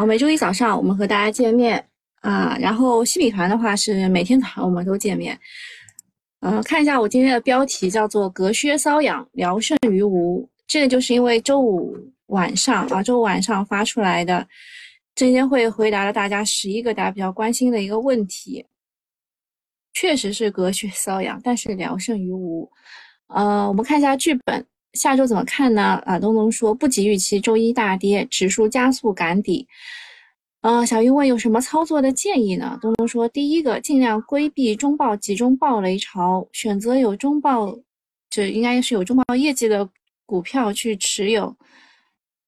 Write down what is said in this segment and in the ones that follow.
好，每周一早上我们和大家见面啊，然后西米团的话是每天早上我们都见面。呃，看一下我今天的标题叫做“隔靴搔痒，聊胜于无”，这个就是因为周五晚上啊，周五晚上发出来的证监会回答了大家十一个大家比较关心的一个问题，确实是隔靴搔痒，但是聊胜于无。呃，我们看一下剧本。下周怎么看呢？啊，东东说不及预期，周一大跌，指数加速赶底。呃，小云问有什么操作的建议呢？东东说，第一个尽量规避中报集中暴雷潮，选择有中报，这应该是有中报业绩的股票去持有。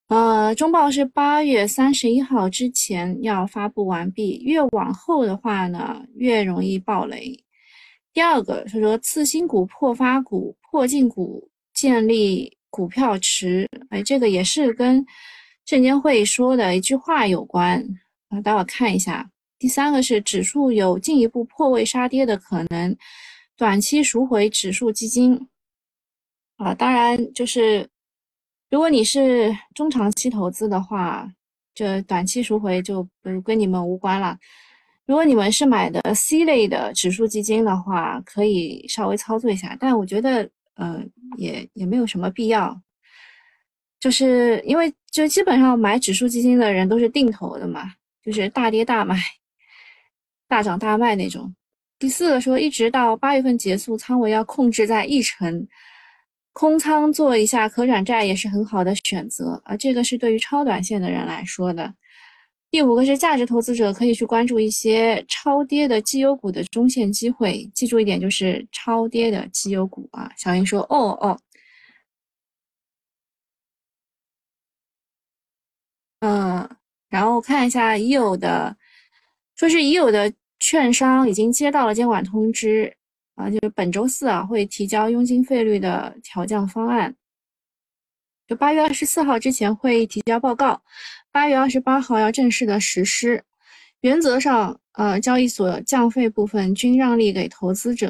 呃，中报是八月三十一号之前要发布完毕，越往后的话呢，越容易暴雷。第二个是说次新股、破发股、破净股。建立股票池，哎，这个也是跟证监会说的一句话有关啊。待会看一下。第三个是指数有进一步破位杀跌的可能，短期赎回指数基金啊。当然，就是如果你是中长期投资的话，这短期赎回就跟你们无关了。如果你们是买的 C 类的指数基金的话，可以稍微操作一下，但我觉得。嗯，也也没有什么必要，就是因为就基本上买指数基金的人都是定投的嘛，就是大跌大买，大涨大卖那种。第四个说，一直到八月份结束，仓位要控制在一成，空仓做一下可转债也是很好的选择啊。这个是对于超短线的人来说的。第五个是价值投资者可以去关注一些超跌的绩优股的中线机会，记住一点就是超跌的绩优股啊。小英说：“哦哦，嗯，然后看一下已有的，说是已有的券商已经接到了监管通知啊，就是本周四啊会提交佣金费率的调降方案，就八月二十四号之前会提交报告。”八月二十八号要正式的实施，原则上，呃，交易所降费部分均让利给投资者。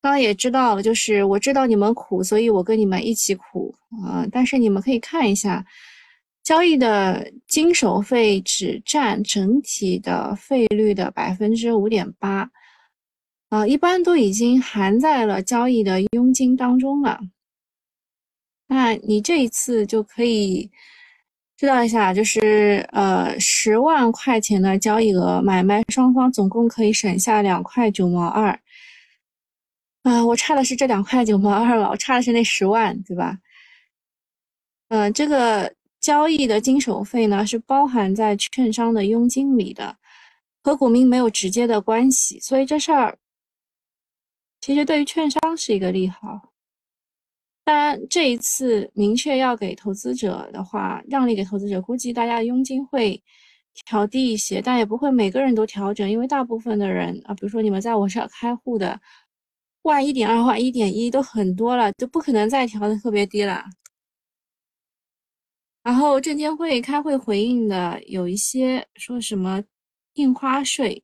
刚刚也知道了，就是我知道你们苦，所以我跟你们一起苦啊。但是你们可以看一下，交易的经手费只占整体的费率的百分之五点八，啊，一般都已经含在了交易的佣金当中了。那你这一次就可以。知道一下，就是呃十万块钱的交易额，买卖双方总共可以省下两块九毛二。啊，我差的是这两块九毛二了，我差的是那十万，对吧？嗯，这个交易的经手费呢是包含在券商的佣金里的，和股民没有直接的关系，所以这事儿其实对于券商是一个利好。当然，这一次明确要给投资者的话，让利给投资者，估计大家的佣金会调低一些，但也不会每个人都调整，因为大部分的人啊，比如说你们在我这儿开户的，万一点二万一点一都很多了，就不可能再调的特别低了。然后证监会开会回应的有一些说什么印花税，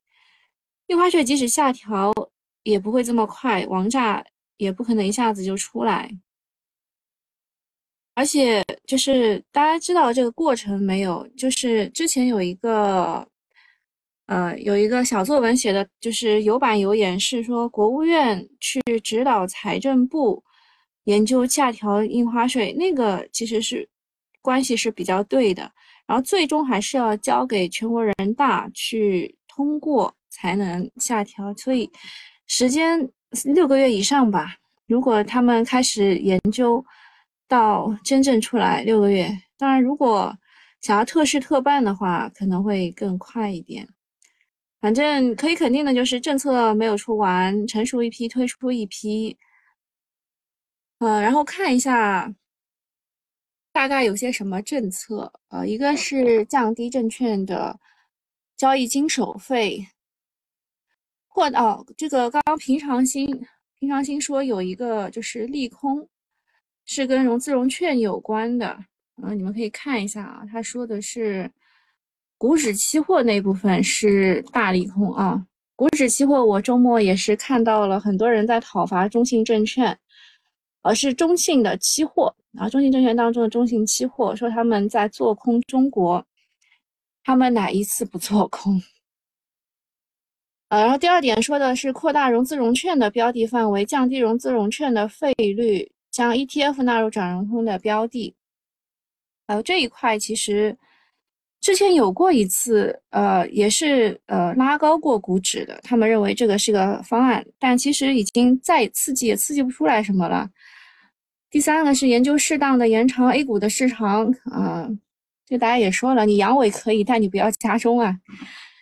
印花税即使下调也不会这么快，王炸也不可能一下子就出来。而且就是大家知道这个过程没有？就是之前有一个，呃，有一个小作文写的，就是有板有眼，是说国务院去指导财政部研究下调印花税，那个其实是关系是比较对的。然后最终还是要交给全国人大去通过才能下调，所以时间六个月以上吧。如果他们开始研究。到真正出来六个月，当然，如果想要特事特办的话，可能会更快一点。反正可以肯定的就是，政策没有出完，成熟一批推出一批。呃，然后看一下大概有些什么政策。呃，一个是降低证券的交易经手费，或哦，这个刚刚平常心平常心说有一个就是利空。是跟融资融券有关的，啊，你们可以看一下啊，他说的是股指期货那部分是大利空啊。股指期货我周末也是看到了很多人在讨伐中信证券，而是中信的期货啊，中信证券当中的中信期货说他们在做空中国，他们哪一次不做空？呃，然后第二点说的是扩大融资融券的标的范围，降低融资融券的费率，将 ETF 纳入转融通的标的。呃，这一块其实之前有过一次，呃，也是呃拉高过股指的，他们认为这个是个方案，但其实已经再刺激也刺激不出来什么了。第三个是研究适当的延长 A 股的市场，啊，这大家也说了，你阳痿可以，但你不要加重啊。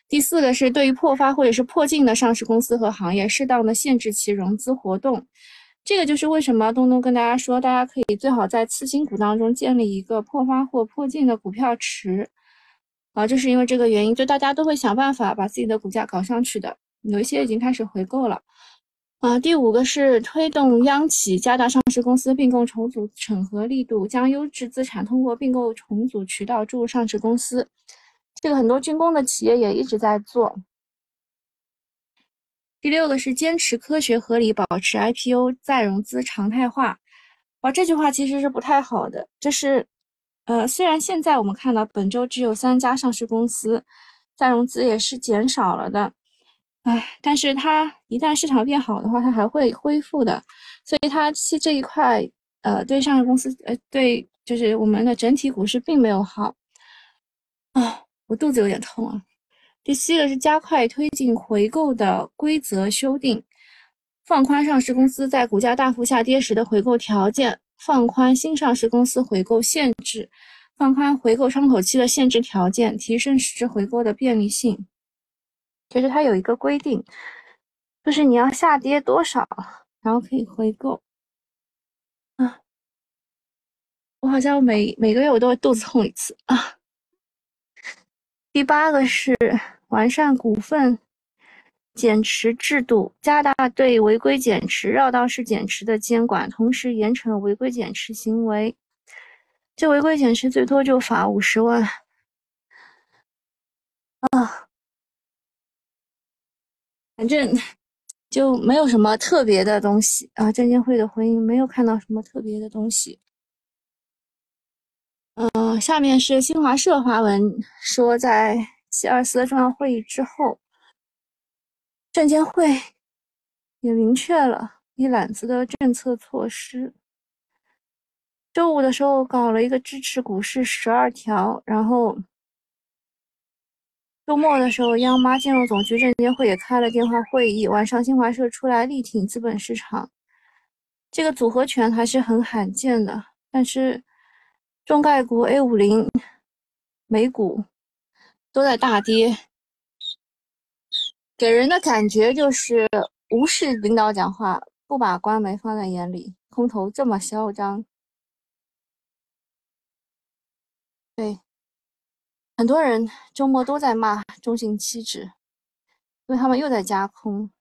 第四个是对于破发或者是破净的上市公司和行业，适当的限制其融资活动。这个就是为什么东东跟大家说，大家可以最好在次新股当中建立一个破发或破净的股票池，啊，就是因为这个原因，就大家都会想办法把自己的股价搞上去的。有一些已经开始回购了，啊，第五个是推动央企加大上市公司并购重组审核力度，将优质资产通过并购重组渠道注入上市公司。这个很多军工的企业也一直在做。第六个是坚持科学合理，保持 IPO 再融资常态化。哇，这句话其实是不太好的。这是，呃，虽然现在我们看到本周只有三家上市公司再融资也是减少了的，哎，但是它一旦市场变好的话，它还会恢复的。所以它其这一块，呃，对上市公司，呃，对，就是我们的整体股市并没有好。啊，我肚子有点痛啊。第七个是加快推进回购的规则修订，放宽上市公司在股价大幅下跌时的回购条件，放宽新上市公司回购限制，放宽回购窗口期的限制条件，提升实质回购的便利性。其实它有一个规定，就是你要下跌多少，然后可以回购。啊，我好像每每个月我都会肚子痛一次啊。第八个是。完善股份减持制度，加大对违规减持、绕道式减持的监管，同时严惩违规减持行为。这违规减持最多就罚五十万。啊，反正就没有什么特别的东西啊。证监会的回应没有看到什么特别的东西。嗯，下面是新华社发文说在。七二四的重要会议之后，证监会也明确了一揽子的政策措施。周五的时候搞了一个支持股市十二条，然后周末的时候，央妈金融总局证监会也开了电话会议。晚上新华社出来力挺资本市场，这个组合拳还是很罕见的。但是中概股 A 五零、美股。都在大跌，给人的感觉就是无视领导讲话，不把官媒放在眼里，空头这么嚣张。对，很多人周末都在骂中信期指，因为他们又在加空。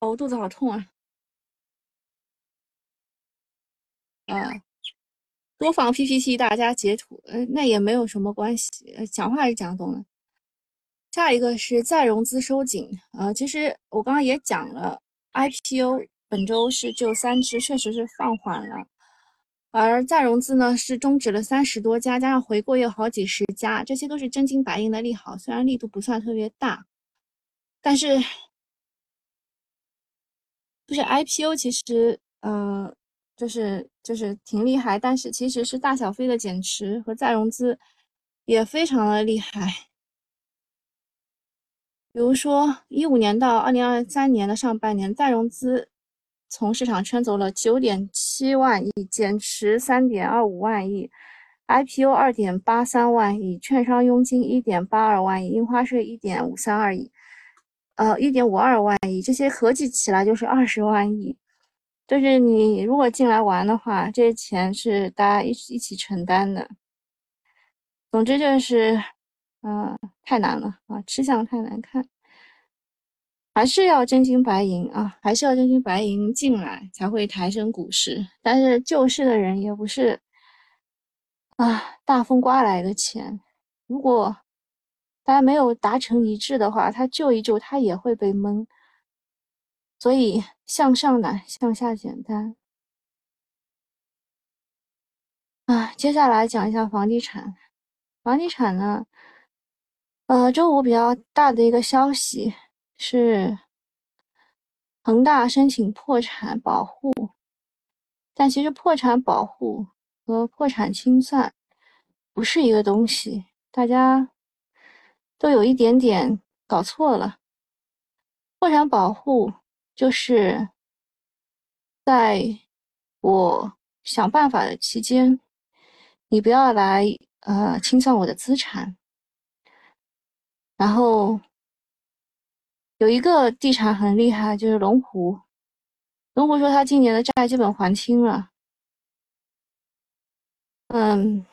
哦，肚子好痛啊！啊，多放 PPT，大家截图，呃，那也没有什么关系，呃讲话是讲懂了。下一个是再融资收紧，啊，其实我刚刚也讲了，IPO 本周是就三只，确实是放缓了，而再融资呢是终止了三十多家，加上回购有好几十家，这些都是真金白银的利好，虽然力度不算特别大，但是 就是 IPO 其实，嗯。就是就是挺厉害，但是其实是大小非的减持和再融资也非常的厉害。比如说，一五年到二零二三年的上半年，再融资从市场圈走了九点七万亿，减持三点二五万亿，IPO 二点八三万亿，券商佣金一点八二万亿，印花税一点五三二亿，呃，一点五二万亿，这些合计起来就是二十万亿。就是你如果进来玩的话，这些钱是大家一起一起承担的。总之就是，嗯，太难了啊，吃相太难看，还是要真金白银啊，还是要真金白银进来才会抬升股市。但是救市的人也不是啊，大风刮来的钱，如果大家没有达成一致的话，他救一救他也会被蒙，所以。向上难，向下简单。啊，接下来讲一下房地产。房地产呢，呃，周五比较大的一个消息是，恒大申请破产保护。但其实破产保护和破产清算不是一个东西，大家都有一点点搞错了。破产保护就是在我想办法的期间，你不要来呃清算我的资产。然后有一个地产很厉害，就是龙湖。龙湖说他今年的债基本还清了。嗯，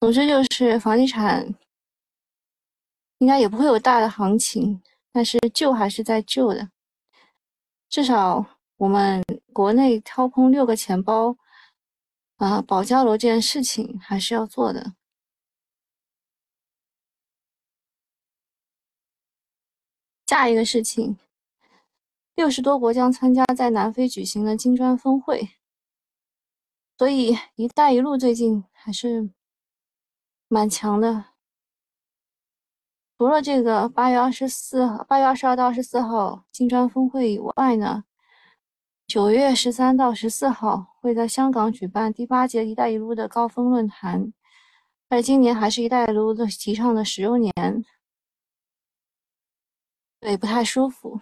总之就是房地产应该也不会有大的行情。但是救还是在救的，至少我们国内掏空六个钱包，啊，保交楼这件事情还是要做的。下一个事情，六十多国将参加在南非举行的金砖峰会，所以“一带一路”最近还是蛮强的。除了这个八月二十四号、八月二十二到二十四号金砖峰会以外呢，九月十三到十四号会在香港举办第八届“一带一路”的高峰论坛，而今年还是“一带一路”的提倡的十周年，对，不太舒服。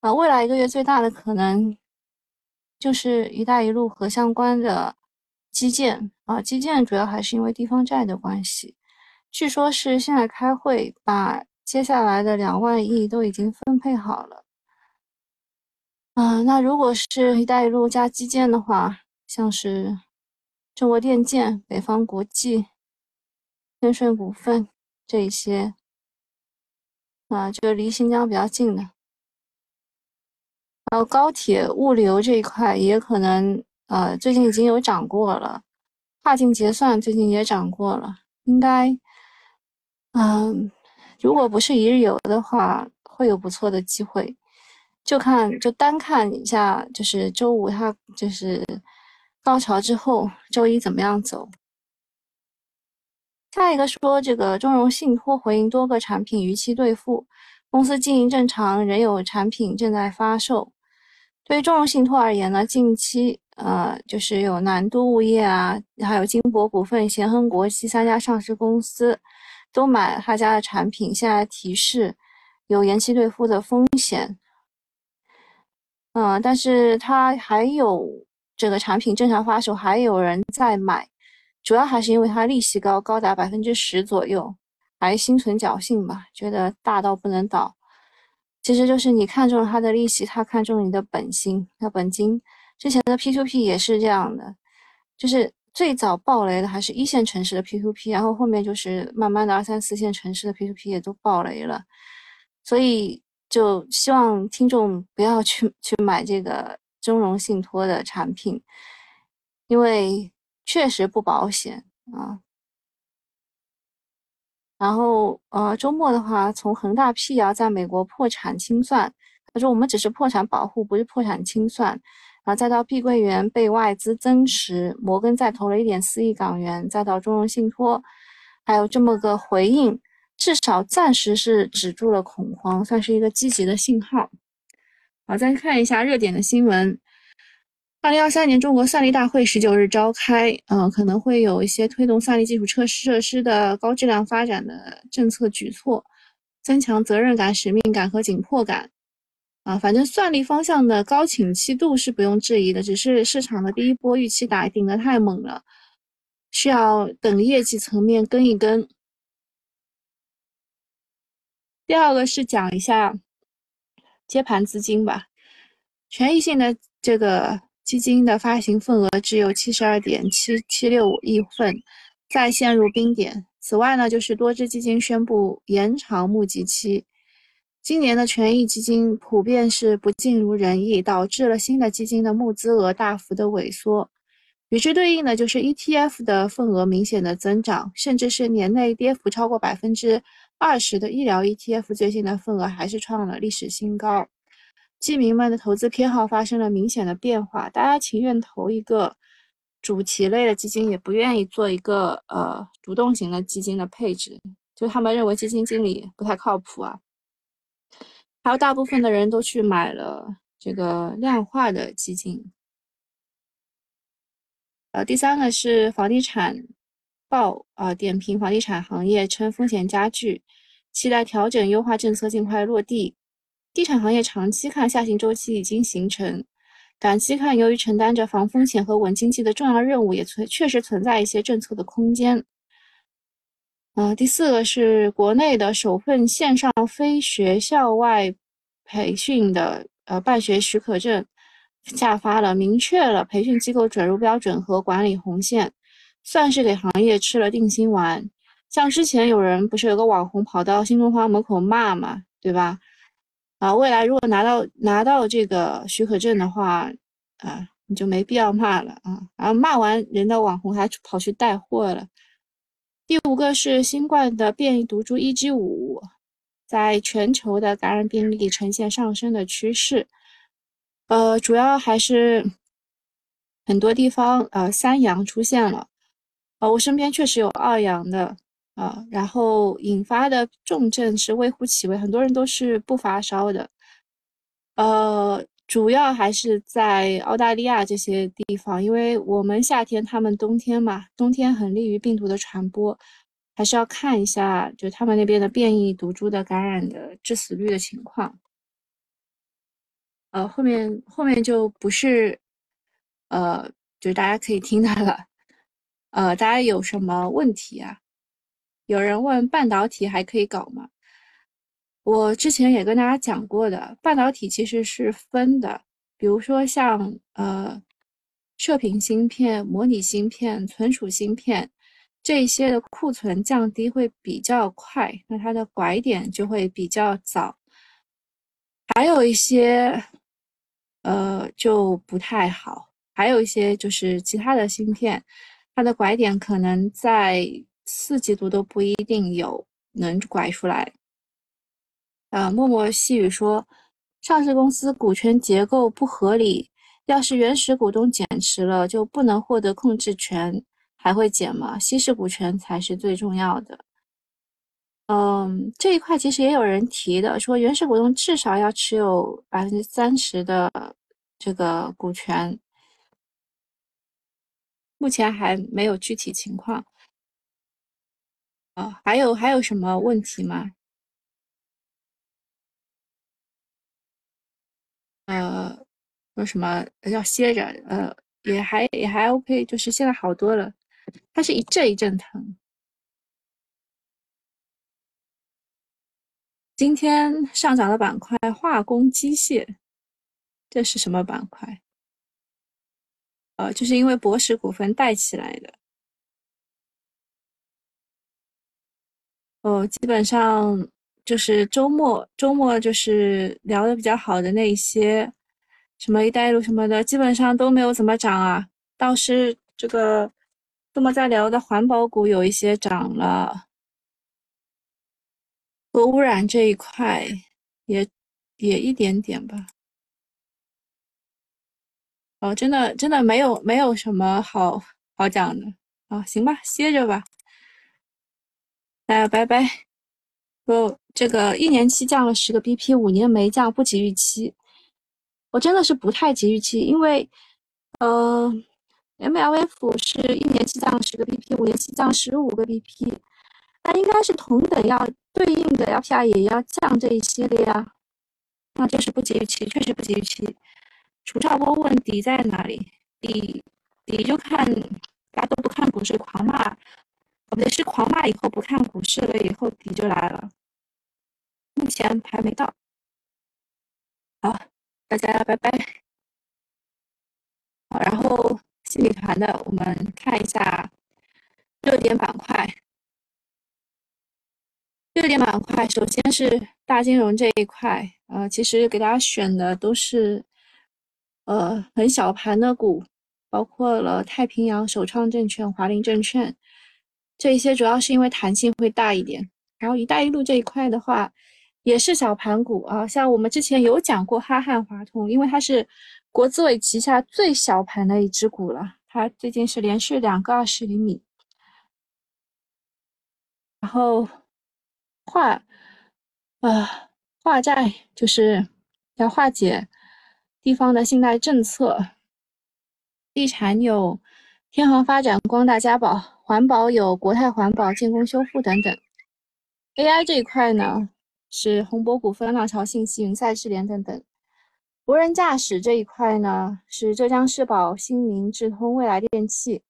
啊，未来一个月最大的可能就是“一带一路”和相关的基建啊，基建主要还是因为地方债的关系。据说是现在开会，把接下来的两万亿都已经分配好了。啊，那如果是一带一路加基建的话，像是中国电建、北方国际、天顺股份这一些，啊，就离新疆比较近的，然后高铁物流这一块也可能，呃，最近已经有涨过了，跨境结算最近也涨过了，应该。嗯，如果不是一日游的话，会有不错的机会。就看就单看一下，就是周五它就是高潮之后，周一怎么样走。下一个说这个中融信托回应多个产品逾期兑付，公司经营正常，仍有产品正在发售。对于中融信托而言呢，近期呃就是有南都物业啊，还有金博股份、贤亨国际三家上市公司。都买他家的产品，现在提示有延期兑付的风险。嗯，但是他还有这个产品正常发售，还有人在买，主要还是因为它利息高，高达百分之十左右，还心存侥幸吧，觉得大到不能倒。其实就是你看中了它的利息，他看中你的本金，那本金之前的 P2P 也是这样的，就是。最早爆雷的还是一线城市的 P2P，然后后面就是慢慢的二三四线城市的 P2P 也都爆雷了，所以就希望听众不要去去买这个中融信托的产品，因为确实不保险啊。然后呃周末的话，从恒大辟谣在美国破产清算，他说我们只是破产保护，不是破产清算。然后再到碧桂园被外资增持，摩根再投了一点四亿港元，再到中融信托，还有这么个回应，至少暂时是止住了恐慌，算是一个积极的信号。好，再看一下热点的新闻。二零二三年中国算力大会十九日召开，嗯，可能会有一些推动算力基础设施设施的高质量发展的政策举措，增强责任感、使命感和紧迫感。啊，反正算力方向的高景气度是不用质疑的，只是市场的第一波预期打顶的太猛了，需要等业绩层面跟一跟。第二个是讲一下接盘资金吧，权益性的这个基金的发行份额只有七十二点七七六亿份，再陷入冰点。此外呢，就是多只基金宣布延长募集期。今年的权益基金普遍是不尽如人意，导致了新的基金的募资额大幅的萎缩。与之对应的就是 ETF 的份额明显的增长，甚至是年内跌幅超过百分之二十的医疗 ETF 最新的份额还是创了历史新高，基民们的投资偏好发生了明显的变化，大家情愿投一个主题类的基金，也不愿意做一个呃主动型的基金的配置，就他们认为基金经理不太靠谱啊。还有大部分的人都去买了这个量化的基金。呃，第三个是房地产报啊，点评房地产行业称风险加剧，期待调整优化政策尽快落地。地产行业长期看下行周期已经形成，短期看由于承担着防风险和稳经济的重要任务，也存确实存在一些政策的空间。呃，第四个是国内的首份线上非学校外培训的呃办学许可证。下发了，明确了培训机构准入标准和管理红线，算是给行业吃了定心丸。像之前有人不是有个网红跑到新东方门口骂嘛，对吧？啊，未来如果拿到拿到这个许可证的话，啊，你就没必要骂了啊。然后骂完人的网红还跑去带货了。第五个是新冠的变异毒株 EG5，在全球的感染病例呈现上升的趋势。呃，主要还是很多地方呃三阳出现了，呃，我身边确实有二阳的啊，然后引发的重症是微乎其微，很多人都是不发烧的，呃，主要还是在澳大利亚这些地方，因为我们夏天，他们冬天嘛，冬天很利于病毒的传播，还是要看一下就他们那边的变异毒株的感染的致死率的情况。呃，后面后面就不是，呃，就是大家可以听到了，呃，大家有什么问题啊？有人问半导体还可以搞吗？我之前也跟大家讲过的，半导体其实是分的，比如说像呃，射频芯片、模拟芯片、存储芯片这些的库存降低会比较快，那它的拐点就会比较早，还有一些。呃，就不太好。还有一些就是其他的芯片，它的拐点可能在四季度都不一定有能拐出来。啊，默默细语说，上市公司股权结构不合理，要是原始股东减持了，就不能获得控制权，还会减吗？稀释股权才是最重要的。嗯，这一块其实也有人提的，说原始股东至少要持有百分之三十的这个股权，目前还没有具体情况。啊，还有还有什么问题吗？呃，说什么要歇着？呃，也还也还 OK，就是现在好多了，它是一阵一阵疼。今天上涨的板块，化工机械，这是什么板块？呃，就是因为博时股份带起来的。哦，基本上就是周末，周末就是聊的比较好的那些，什么“一带一路”什么的，基本上都没有怎么涨啊。倒是这个周末在聊的环保股有一些涨了。核污染这一块也也一点点吧。哦，真的真的没有没有什么好好讲的啊，行吧，歇着吧。大家拜拜。不，这个一年期降了十个 BP，五年没降，不及预期。我真的是不太及预期，因为呃，MLF 是一年期降十个 BP，五年期降十五个 BP。那应该是同等要对应的 LPR 也要降这一些的呀，那就是不及预期，确实不及预期。楚少波问底在哪里？底底就看大家都不看股市狂骂，哦不对，是狂骂以后不看股市了，以后底就来了。目前还没到。好，大家拜拜。好，然后新米团的我们看一下热点板块。热点板块，首先是大金融这一块，呃，其实给大家选的都是，呃，很小盘的股，包括了太平洋、首创证券、华林证券，这一些主要是因为弹性会大一点，然后“一带一路”这一块的话，也是小盘股啊。像我们之前有讲过哈汉华通，因为它是国资委旗下最小盘的一只股了，它最近是连续两个二十厘米。然后化啊化债就是要化解地方的信贷政策，地产有天航发展、光大家宝，环保有国泰环保、建工修复等等。AI 这一块呢是宏博股份、浪潮信息、云赛智联等等。无人驾驶这一块呢是浙江世宝、新明、智通、未来电器。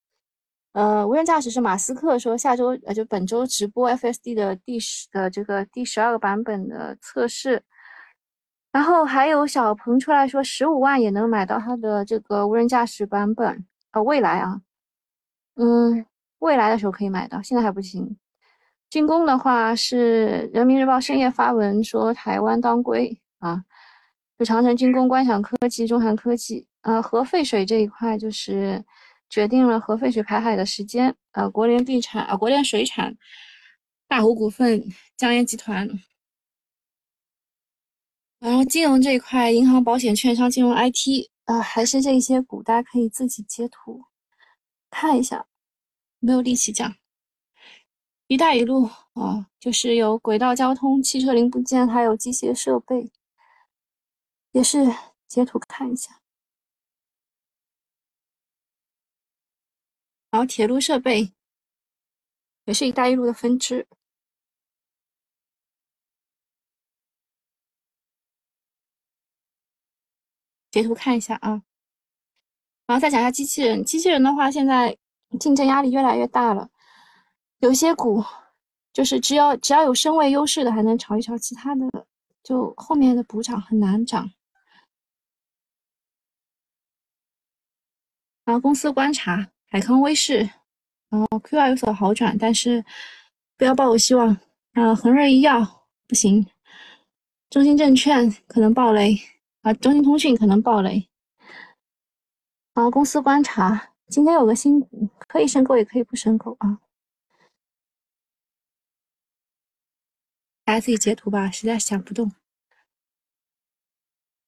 呃，无人驾驶是马斯克说下周呃就本周直播 FSD 的第十的这个第十二个版本的测试，然后还有小鹏出来说十五万也能买到它的这个无人驾驶版本，呃，未来啊，嗯，未来的时候可以买到，现在还不行。军工的话是人民日报深夜发文说台湾当归啊，就长城军工、观想科技、中航科技，呃，核废水这一块就是。决定了核废水排海的时间。呃，国联地产啊，国联水产、大湖股份、江烟集团。然后金融这一块，银行、保险、券商、金融、IT 啊，还是这些股，大家可以自己截图看一下。没有力气讲。一带一路啊，就是有轨道交通、汽车零部件，还有机械设备，也是截图看一下。然后铁路设备也是一带一路的分支，截图看一下啊。然后再讲一下机器人，机器人的话，现在竞争压力越来越大了，有些股就是只要只要有身位优势的还能炒一炒，其他的就后面的补涨很难涨。然后公司观察。海康威视，然后 Q 二有所好转，但是不要抱有希望。啊，恒瑞医药不行，中兴证券可能暴雷，啊，中兴通讯可能暴雷。好，公司观察，今天有个新股，可以申购也可以不申购啊，大家自己截图吧，实在想不动。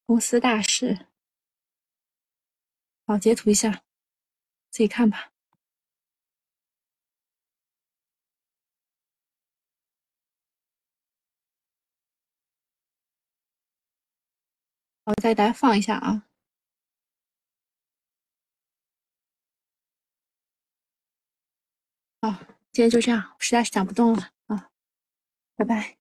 公司大事，好，截图一下。自己看吧，我再给大家放一下啊。好，今天就这样，实在是讲不动了啊，拜拜。